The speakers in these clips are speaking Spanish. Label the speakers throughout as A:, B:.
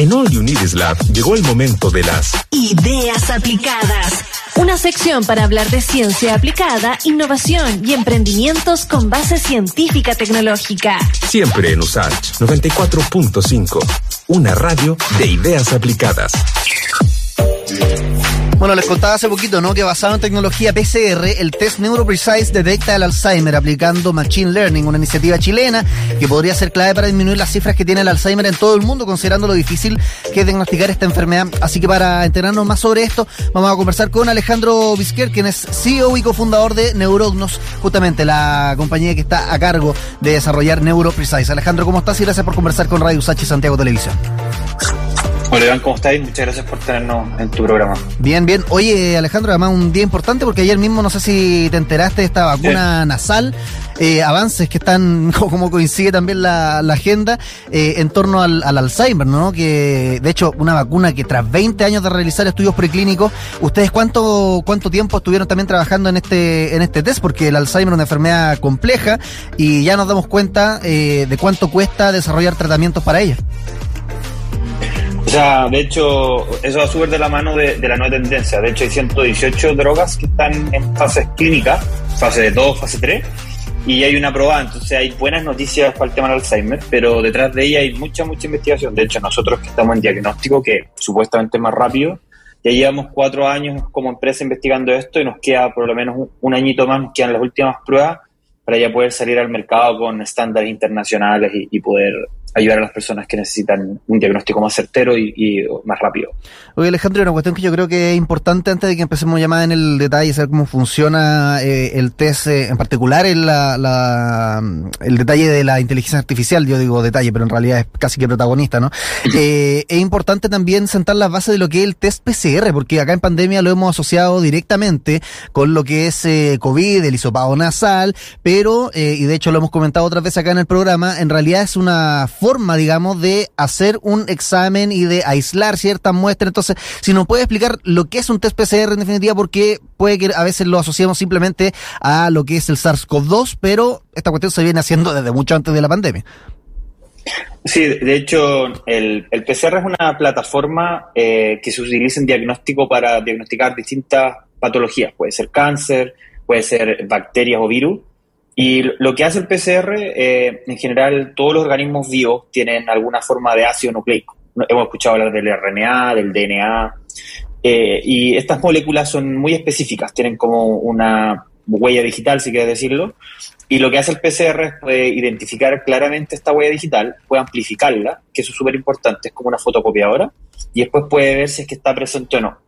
A: En All You Need Is Lab llegó el momento de las
B: Ideas aplicadas. Una sección para hablar de ciencia aplicada, innovación y emprendimientos con base científica tecnológica.
A: Siempre en USACH 94.5. Una radio de ideas aplicadas.
C: Bueno, les contaba hace poquito, ¿no? Que basado en tecnología PCR, el test NeuroPrecise detecta el Alzheimer aplicando Machine Learning, una iniciativa chilena que podría ser clave para disminuir las cifras que tiene el Alzheimer en todo el mundo, considerando lo difícil que es diagnosticar esta enfermedad. Así que para enterarnos más sobre esto, vamos a conversar con Alejandro Vizquer, quien es CEO y cofundador de Neurognos, justamente la compañía que está a cargo de desarrollar NeuroPrecise. Alejandro, ¿cómo estás? Y gracias por conversar con Radio Sachi Santiago Televisión.
D: Hola Iván, ¿cómo estáis? Muchas gracias por tenernos en tu programa.
C: Bien, bien. Oye, Alejandro, además un día importante porque ayer mismo, no sé si te enteraste de esta vacuna nasal, eh, avances que están, como coincide también la, agenda, eh, en torno al, Alzheimer, ¿no? Que de hecho, una vacuna que tras 20 años de realizar estudios preclínicos, ¿ustedes cuánto, cuánto tiempo estuvieron también trabajando en este, en este test? Porque el Alzheimer es una enfermedad compleja y ya nos damos cuenta eh, de cuánto cuesta desarrollar tratamientos para ella.
D: O sea, de hecho, eso va súper de la mano de, la nueva tendencia. De hecho, hay 118 drogas que están en fases clínicas, fase de 2, fase 3, y hay una probada. Entonces, hay buenas noticias para el tema del Alzheimer, pero detrás de ella hay mucha, mucha investigación. De hecho, nosotros que estamos en diagnóstico, que supuestamente es más rápido, ya llevamos cuatro años como empresa investigando esto y nos queda por lo menos un, añito más, nos quedan las últimas pruebas para ya poder salir al mercado con estándares internacionales y poder ayudar a las personas que necesitan un diagnóstico más certero y, más rápido.
C: Oye Alejandro, una cuestión que yo creo que es importante antes de que empecemos a llamar en el detalle, saber cómo funciona eh, el test eh, en particular, el, la, el detalle de la inteligencia artificial, yo digo detalle, pero en realidad es casi que protagonista, ¿no? Eh, es importante también sentar las bases de lo que es el test PCR, porque acá en pandemia lo hemos asociado directamente con lo que es COVID, el hisopado nasal, pero, y de hecho lo hemos comentado otras veces acá en el programa, en realidad es una forma, digamos, de hacer un examen y de aislar ciertas muestras. Entonces, si nos puede explicar lo que es un test PCR en definitiva, porque puede que a veces lo asociamos simplemente a lo que es el SARS-CoV-2, pero esta cuestión se viene haciendo desde mucho antes de la pandemia.
D: Sí, de hecho, el, PCR es una plataforma eh, que se utiliza en diagnóstico para diagnosticar distintas patologías. Puede ser cáncer, puede ser bacterias o virus. Y lo que hace el PCR, eh, en general, todos los organismos vivos tienen alguna forma de ácido nucleico. Hemos escuchado hablar del RNA, del DNA, eh, y estas moléculas son muy específicas, tienen como una huella digital, si quieres decirlo, y lo que hace el PCR es puede identificar claramente esta huella digital, puede amplificarla, que eso es súper importante, es como una fotocopiadora, y después puede ver si es que está presente o no.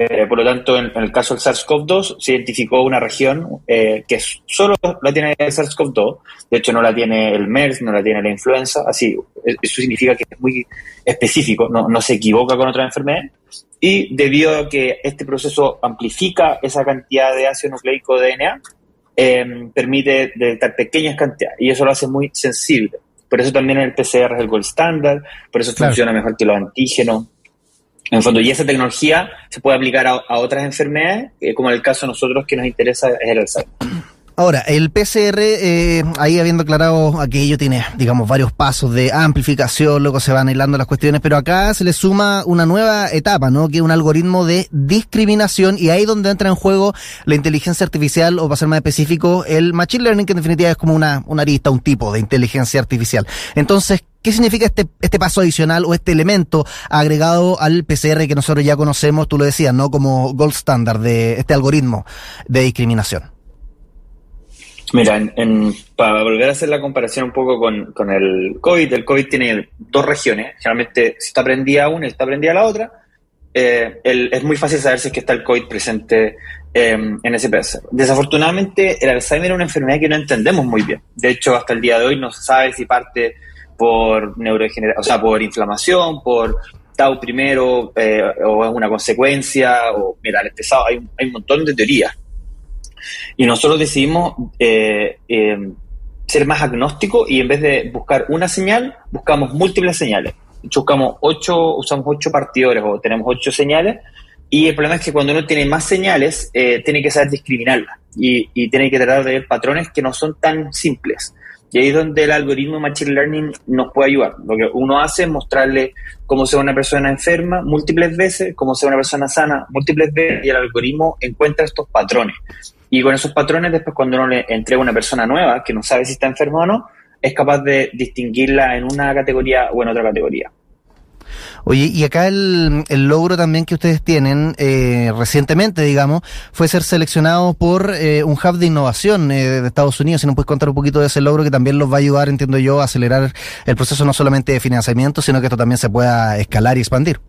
D: Eh, por lo tanto, en, el caso del SARS-CoV-2 se identificó una región eh, que solo la tiene el SARS-CoV-2, de hecho no la tiene el MERS, no la tiene la influenza, así, e, eso significa que es muy específico, no, no se equivoca con otra enfermedad, y debido a que este proceso amplifica esa cantidad de ácido nucleico de DNA, em, permite detectar pequeñas cantidades, y eso lo hace muy sensible. Por eso también el PCR es el gold standard, por eso funciona mejor que los antígenos, en fondo, y esa tecnología se puede aplicar a, otras enfermedades, eh, como en el caso de nosotros que nos interesa es el Alzheimer.
C: Ahora, el PCR, eh, ahí habiendo aclarado aquello, tiene, digamos, varios pasos de amplificación, luego se van aislando las cuestiones, pero acá se le suma una nueva etapa, ¿no? Que es un algoritmo de discriminación y ahí donde entra en juego la inteligencia artificial, o para ser más específico, el machine learning, que en definitiva es como una, una arista, un tipo de inteligencia artificial. Entonces, ¿Qué significa este, este paso adicional o este elemento agregado al PCR que nosotros ya conocemos, tú lo decías, ¿no? Como gold standard de este algoritmo de discriminación.
D: Mira, para volver a hacer la comparación un poco con, el COVID, el COVID tiene dos regiones. Generalmente, si está prendida una está prendida la otra, eh, es muy fácil saber si es que está el COVID presente em, en ese PCR. Desafortunadamente, el Alzheimer es una enfermedad que no entendemos muy bien. De hecho, hasta el día de hoy no se sabe si parte por neurodegeneración, o sea, por inflamación, por tau primero, eh, o es una consecuencia, o mira, el pesado, hay, hay un montón de teorías. Y nosotros decidimos eh, eh, ser más agnósticos y en vez de buscar una señal, buscamos múltiples señales. Buscamos ocho, usamos ocho partidores o tenemos ocho señales y el problema es que cuando uno tiene más señales, tiene que saber discriminarlas y tiene que tratar de ver patrones que no son tan simples. Y ahí es donde el algoritmo Machine Learning nos puede ayudar. Lo que uno hace es mostrarle cómo sea una persona enferma múltiples veces, cómo sea una persona sana múltiples veces, y el algoritmo encuentra estos patrones. Y con esos patrones, después cuando uno le entrega una persona nueva que no sabe si está enferma o no, es capaz de distinguirla en una categoría o en otra categoría.
C: Oye, y acá el, logro también que ustedes tienen eh, recientemente, digamos, fue ser seleccionado por eh, un hub de innovación eh, de Estados Unidos. Si nos puedes contar un poquito de ese logro que también los va a ayudar, entiendo yo, a acelerar el proceso no solamente de financiamiento, sino que esto también se pueda escalar y expandir.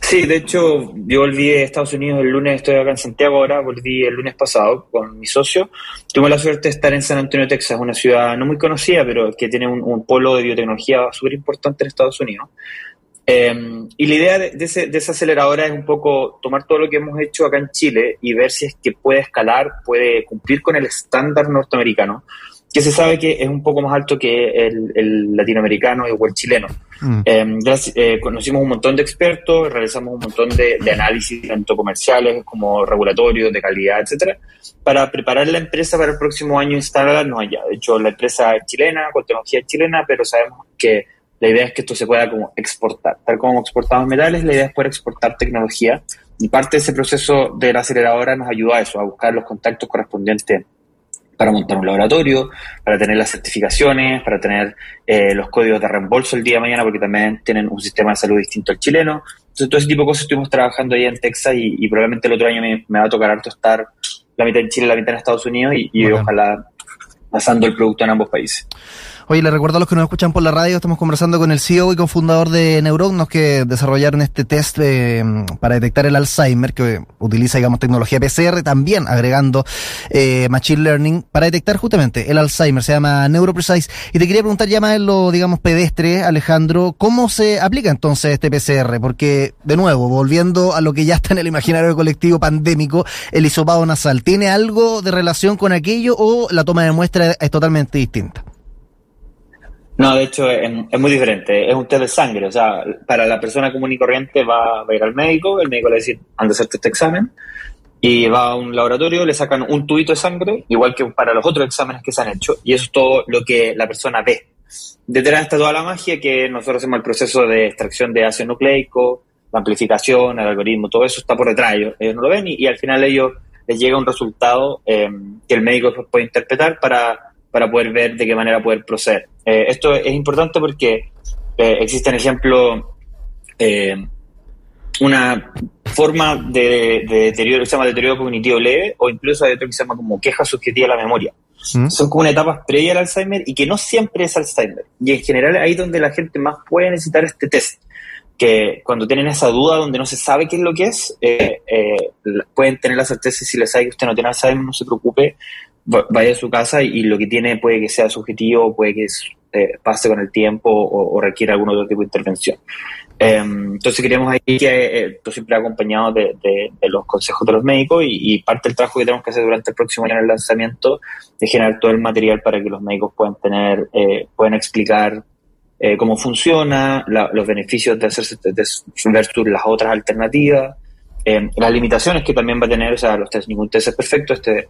D: Sí, de hecho, yo volví de Estados Unidos el lunes, estoy acá en Santiago ahora, volví el lunes pasado con mi socio. Tuve la suerte de estar en San Antonio, Texas, una ciudad no muy conocida, pero que tiene un, polo de biotecnología súper importante en Estados Unidos. Em, y la idea de, de, esa aceleradora es un poco tomar todo lo que hemos hecho acá en Chile y ver si es que puede escalar, puede cumplir con el estándar norteamericano que se sabe que es un poco más alto que el, latinoamericano o el chileno. Mm. Em, eh, conocimos un montón de expertos, realizamos un montón de, análisis, tanto comerciales como regulatorios, de calidad, etcétera, para preparar la empresa para el próximo año instalarnos allá. De hecho, la empresa es chilena, con tecnología chilena, pero sabemos que la idea es que esto se pueda como exportar. Tal como exportamos metales, la idea es poder exportar tecnología. Y parte de ese proceso de la aceleradora nos ayuda a eso, a buscar los contactos correspondientes para montar un laboratorio, para tener las certificaciones, para tener eh, los códigos de reembolso el día de mañana, porque también tienen un sistema de salud distinto al chileno. Entonces, todo ese tipo de cosas estuvimos trabajando ahí en Texas y, probablemente el otro año me, va a tocar harto estar la mitad en Chile, la mitad en Estados Unidos y, ojalá pasando el producto en ambos países.
C: Oye, le recuerdo a los que nos escuchan por la radio, estamos conversando con el CEO y cofundador de Neurognos que desarrollaron este test eh, para detectar el Alzheimer, que utiliza, digamos, tecnología PCR, también agregando eh, Machine Learning para detectar justamente el Alzheimer, se llama NeuroPrecise. Y te quería preguntar ya más en lo, digamos, pedestre, Alejandro, ¿cómo se aplica entonces este PCR? Porque, de nuevo, volviendo a lo que ya está en el imaginario colectivo pandémico, el hisopado nasal, ¿tiene algo de relación con aquello o la toma de muestra es totalmente distinta?
D: No, de hecho es, muy diferente. Es un test de sangre. O sea, para la persona común y corriente va, a ir al médico, el médico le dice, anda a hacerte este examen, y va a un laboratorio, le sacan un tubito de sangre, igual que para los otros exámenes que se han hecho, y eso es todo lo que la persona ve. Detrás está toda la magia que nosotros hacemos el proceso de extracción de ácido nucleico, la amplificación, el algoritmo, todo eso está por detrás. Ellos, no lo ven y, al final ellos les llega un resultado eh, que el médico puede interpretar para para poder ver de qué manera poder proceder. Eh, esto es importante porque eh, existen ejemplos, eh, una forma de, deterioro que se llama deterioro cognitivo leve o incluso hay otro que se llama como queja subjetiva de la memoria. ¿Mm? Son como una etapa previa al Alzheimer y que no siempre es Alzheimer. Y en general ahí es donde la gente más puede necesitar este test que cuando tienen esa duda donde no se sabe qué es lo que es, pueden tener la certeza si les sabe que usted no tiene Alzheimer, no se preocupe, vaya a su casa y, lo que tiene puede que sea subjetivo, puede que eh, pase con el tiempo o, requiera algún otro tipo de intervención. Em, entonces queremos ahí que eh, esto siempre acompañado de, los consejos de los médicos y, parte del trabajo que tenemos que hacer durante el próximo año en el lanzamiento es generar todo el material para que los médicos puedan tener, eh, puedan explicar cómo funciona, los beneficios de hacerse de versus las otras alternativas, em, las limitaciones que también va a tener, o sea, los test, ningún test es perfecto, este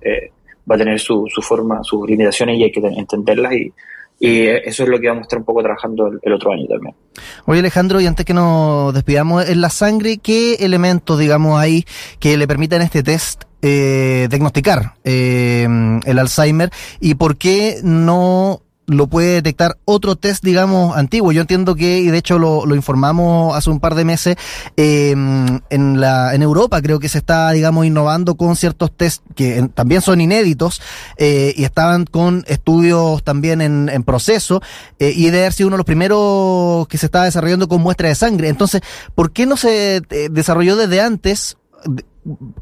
D: va a tener su, su forma, sus limitaciones y hay que entenderlas y, y eso es lo que vamos a estar un poco trabajando el, otro año también.
C: Oye Alejandro, y antes que nos despidamos, en la sangre, ¿qué elementos, digamos, hay que le permitan este test eh, diagnosticar eh, el Alzheimer y por qué no lo puede detectar otro test, digamos, antiguo. Yo entiendo que, y de hecho lo, lo informamos hace un par de meses, em, en, la, en Europa creo que se está, digamos, innovando con ciertos test que también son inéditos eh, y estaban con estudios también en, en proceso eh, y de haber sido uno de los primeros que se estaba desarrollando con muestra de sangre. Entonces, ¿por qué no se eh, desarrolló desde antes?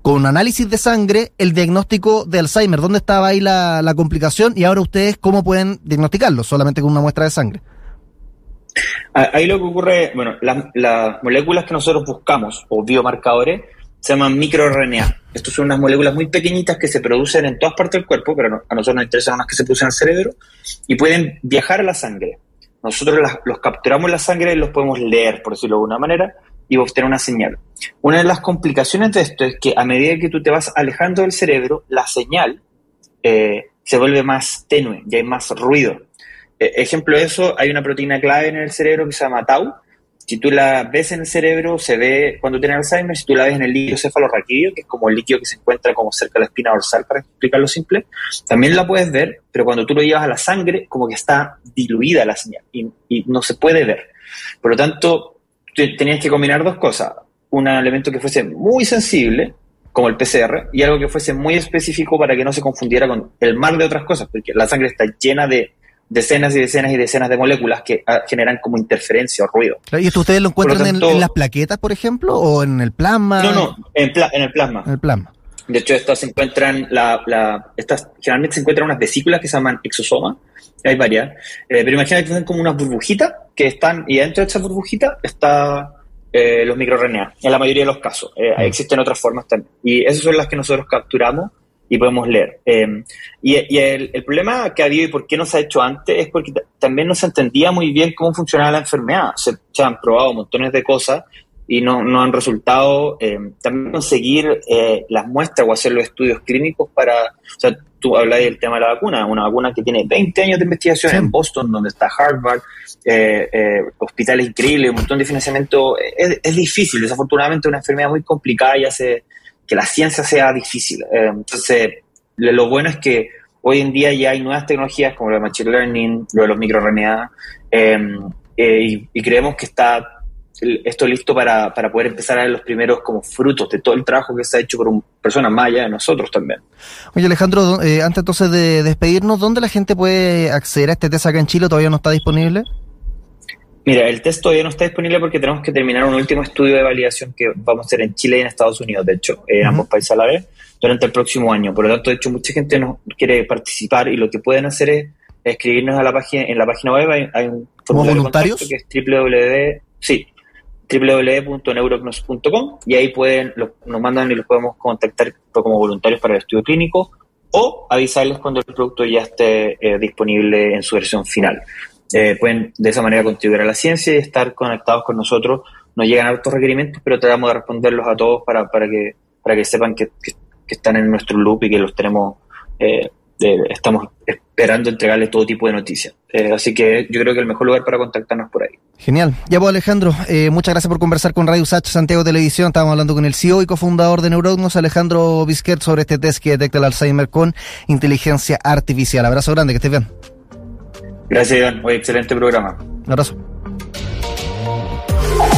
C: Con análisis de sangre el diagnóstico de Alzheimer. ¿Dónde estaba ahí la, complicación? Y ahora ustedes, ¿cómo pueden diagnosticarlo? Solamente con una muestra de sangre.
D: Ahí lo que ocurre, bueno, las, moléculas que nosotros buscamos, o biomarcadores, se llaman microRNA. Estas son unas moléculas muy pequeñitas que se producen en todas partes del cuerpo, pero a nosotros nos interesan unas que se producen en el cerebro, y pueden viajar a la sangre. Nosotros los capturamos en la sangre y los podemos leer, por decirlo de alguna manera, y obtener una señal. Una de las complicaciones de esto es que a medida que tú te vas alejando del cerebro, la señal eh, se vuelve más tenue y hay más ruido. E, ejemplo de eso, hay una proteína clave en el cerebro que se llama tau. Si tú la ves en el cerebro, se ve cuando tienes Alzheimer, si tú la ves en el líquido cefalorraquídeo, que es como el líquido que se encuentra como cerca de la espina dorsal, para explicarlo simple, también la puedes ver, pero cuando tú lo llevas a la sangre, como que está diluida la señal y no se puede ver. Por lo tanto, tenías que combinar dos cosas. Un elemento que fuese muy sensible, como el PCR, y algo que fuese muy específico para que no se confundiera con el mar de otras cosas, porque la sangre está llena de decenas y decenas y decenas de moléculas que ah, generan como interferencia o ruido.
C: ¿Y esto ustedes lo encuentran en, las plaquetas, por ejemplo, o en el plasma?
D: No, no, en, en el plasma.
C: En el plasma.
D: De hecho, estas se encuentran, la, la, estas generalmente se encuentran unas vesículas que se llaman exosoma, hay varias, eh, pero imagínate que son como unas burbujitas que están, y dentro de esas burbujitas está eh, los microRNA, en la mayoría de los casos. Eh, mm. Existen otras formas también. Y esas son las que nosotros capturamos y podemos leer. y, el, el, problema que ha habido y por qué no se ha hecho antes es porque también no se entendía muy bien cómo funcionaba la enfermedad. Se, se han probado montones de cosas y no, no han resultado. Eh, también conseguir eh, las muestras o hacer los estudios clínicos para, o sea, tú hablas del tema de la vacuna, una vacuna que tiene 20 años de investigación en Boston, donde está Harvard, eh, eh, hospitales increíbles, un montón de financiamiento. Es, es, difícil, desafortunadamente, una enfermedad muy complicada y hace que la ciencia sea difícil. entonces, lo bueno es que hoy en día ya hay nuevas tecnologías como el Machine Learning, lo de los microRNA, y, y creemos que está esto listo para, para, poder empezar a ver los primeros como frutos de todo el trabajo que se ha hecho por un, personas más allá de nosotros también.
C: Oye Alejandro, eh, antes entonces de despedirnos, ¿dónde la gente puede acceder a este test acá en Chile? ¿Todavía no está disponible?
D: Mira, el test todavía no está disponible porque tenemos que terminar un último estudio de validación que vamos a hacer en Chile y en Estados Unidos, de hecho, en ambos países a la vez, durante el próximo año. Por lo tanto, de hecho, mucha gente no quiere participar y lo que pueden hacer es escribirnos a la página, en la página web hay, un
C: formulario voluntarios?
D: que es www, sí, www.neurognos.com y ahí pueden nos mandan y los podemos contactar como voluntarios para el estudio clínico o avisarles cuando el producto ya esté eh, disponible en su versión final. Eh, pueden de esa manera contribuir a la ciencia y estar conectados con nosotros. Nos llegan hartos requerimientos, pero tratamos de responderlos a todos para, para, que, para que sepan que, que, están en nuestro loop y que los tenemos eh, estamos esperando entregarles todo tipo de noticias. Eh, así que yo creo que el mejor lugar para contactarnos por ahí.
C: Genial. Ya pues Alejandro, eh, muchas gracias por conversar con Radio Sach Santiago Televisión. Estábamos hablando con el CEO y cofundador de Neurognos, Alejandro Bisquet, sobre este test que detecta el Alzheimer con inteligencia artificial. Abrazo grande, que estés bien.
D: Gracias, Iván. Hoy excelente programa.
C: Un abrazo.